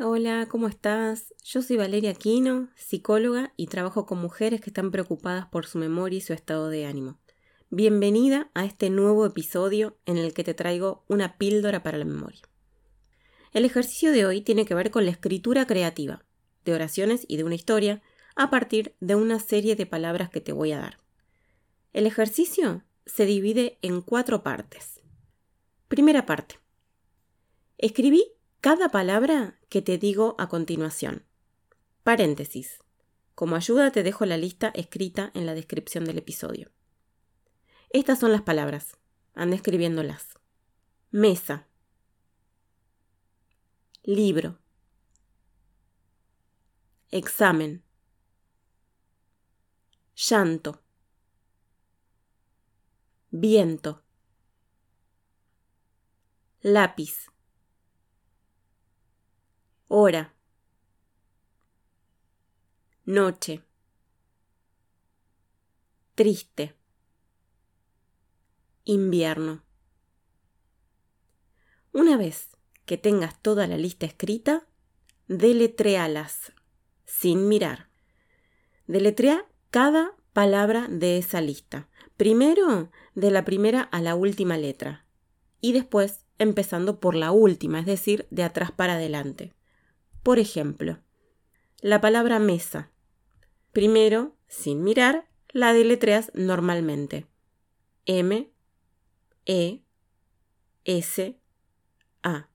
Hola, ¿cómo estás? Yo soy Valeria Aquino, psicóloga y trabajo con mujeres que están preocupadas por su memoria y su estado de ánimo. Bienvenida a este nuevo episodio en el que te traigo una píldora para la memoria. El ejercicio de hoy tiene que ver con la escritura creativa, de oraciones y de una historia, a partir de una serie de palabras que te voy a dar. El ejercicio se divide en cuatro partes. Primera parte. Escribí cada palabra que te digo a continuación. Paréntesis. Como ayuda te dejo la lista escrita en la descripción del episodio. Estas son las palabras. Anda escribiéndolas. Mesa. Libro. Examen. Llanto. Viento. Lápiz hora, noche, triste, invierno. Una vez que tengas toda la lista escrita, deletréalas sin mirar. Deletrea cada palabra de esa lista. Primero de la primera a la última letra y después empezando por la última, es decir, de atrás para adelante. Por ejemplo, la palabra mesa. Primero, sin mirar, la deletreas normalmente. M, E, S, A.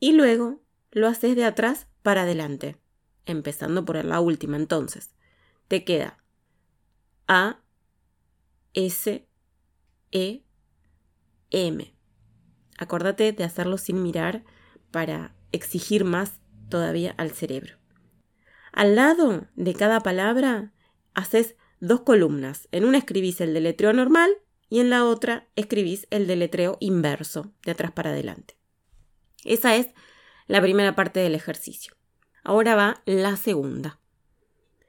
Y luego lo haces de atrás para adelante, empezando por la última entonces. Te queda A, S, E, M. Acordate de hacerlo sin mirar para exigir más todavía al cerebro. Al lado de cada palabra haces dos columnas. En una escribís el deletreo normal y en la otra escribís el deletreo inverso, de atrás para adelante. Esa es la primera parte del ejercicio. Ahora va la segunda.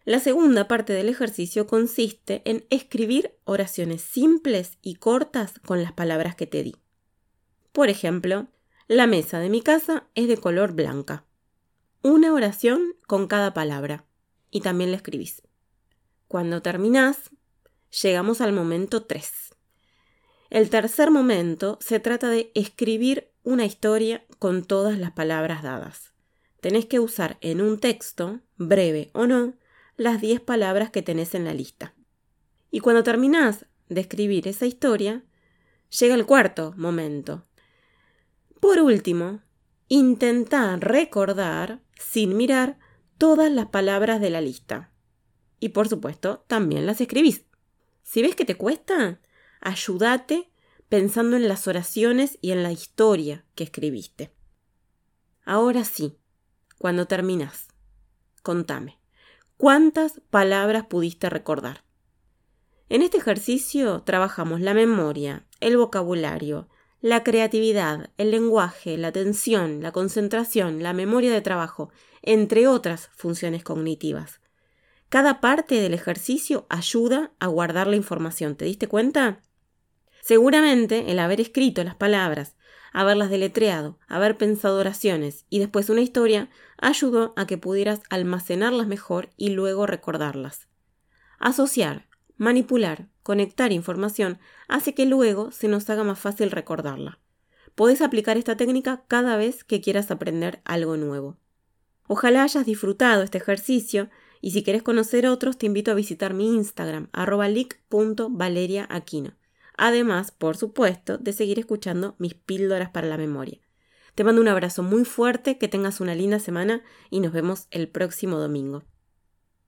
La segunda parte del ejercicio consiste en escribir oraciones simples y cortas con las palabras que te di. Por ejemplo, la mesa de mi casa es de color blanca una oración con cada palabra y también la escribís. Cuando terminás, llegamos al momento 3. El tercer momento se trata de escribir una historia con todas las palabras dadas. Tenés que usar en un texto, breve o no, las 10 palabras que tenés en la lista. Y cuando terminás de escribir esa historia, llega el cuarto momento. Por último, intenta recordar sin mirar todas las palabras de la lista. Y por supuesto, también las escribís. Si ves que te cuesta, ayúdate pensando en las oraciones y en la historia que escribiste. Ahora sí, cuando terminas, contame, ¿cuántas palabras pudiste recordar? En este ejercicio trabajamos la memoria, el vocabulario, la creatividad, el lenguaje, la atención, la concentración, la memoria de trabajo, entre otras funciones cognitivas. Cada parte del ejercicio ayuda a guardar la información. ¿Te diste cuenta? Seguramente el haber escrito las palabras, haberlas deletreado, haber pensado oraciones y después una historia ayudó a que pudieras almacenarlas mejor y luego recordarlas. Asociar, manipular, conectar información hace que luego se nos haga más fácil recordarla. Podés aplicar esta técnica cada vez que quieras aprender algo nuevo. Ojalá hayas disfrutado este ejercicio y si quieres conocer otros te invito a visitar mi Instagram lic.valeriaaquino. Además, por supuesto, de seguir escuchando mis píldoras para la memoria. Te mando un abrazo muy fuerte, que tengas una linda semana y nos vemos el próximo domingo.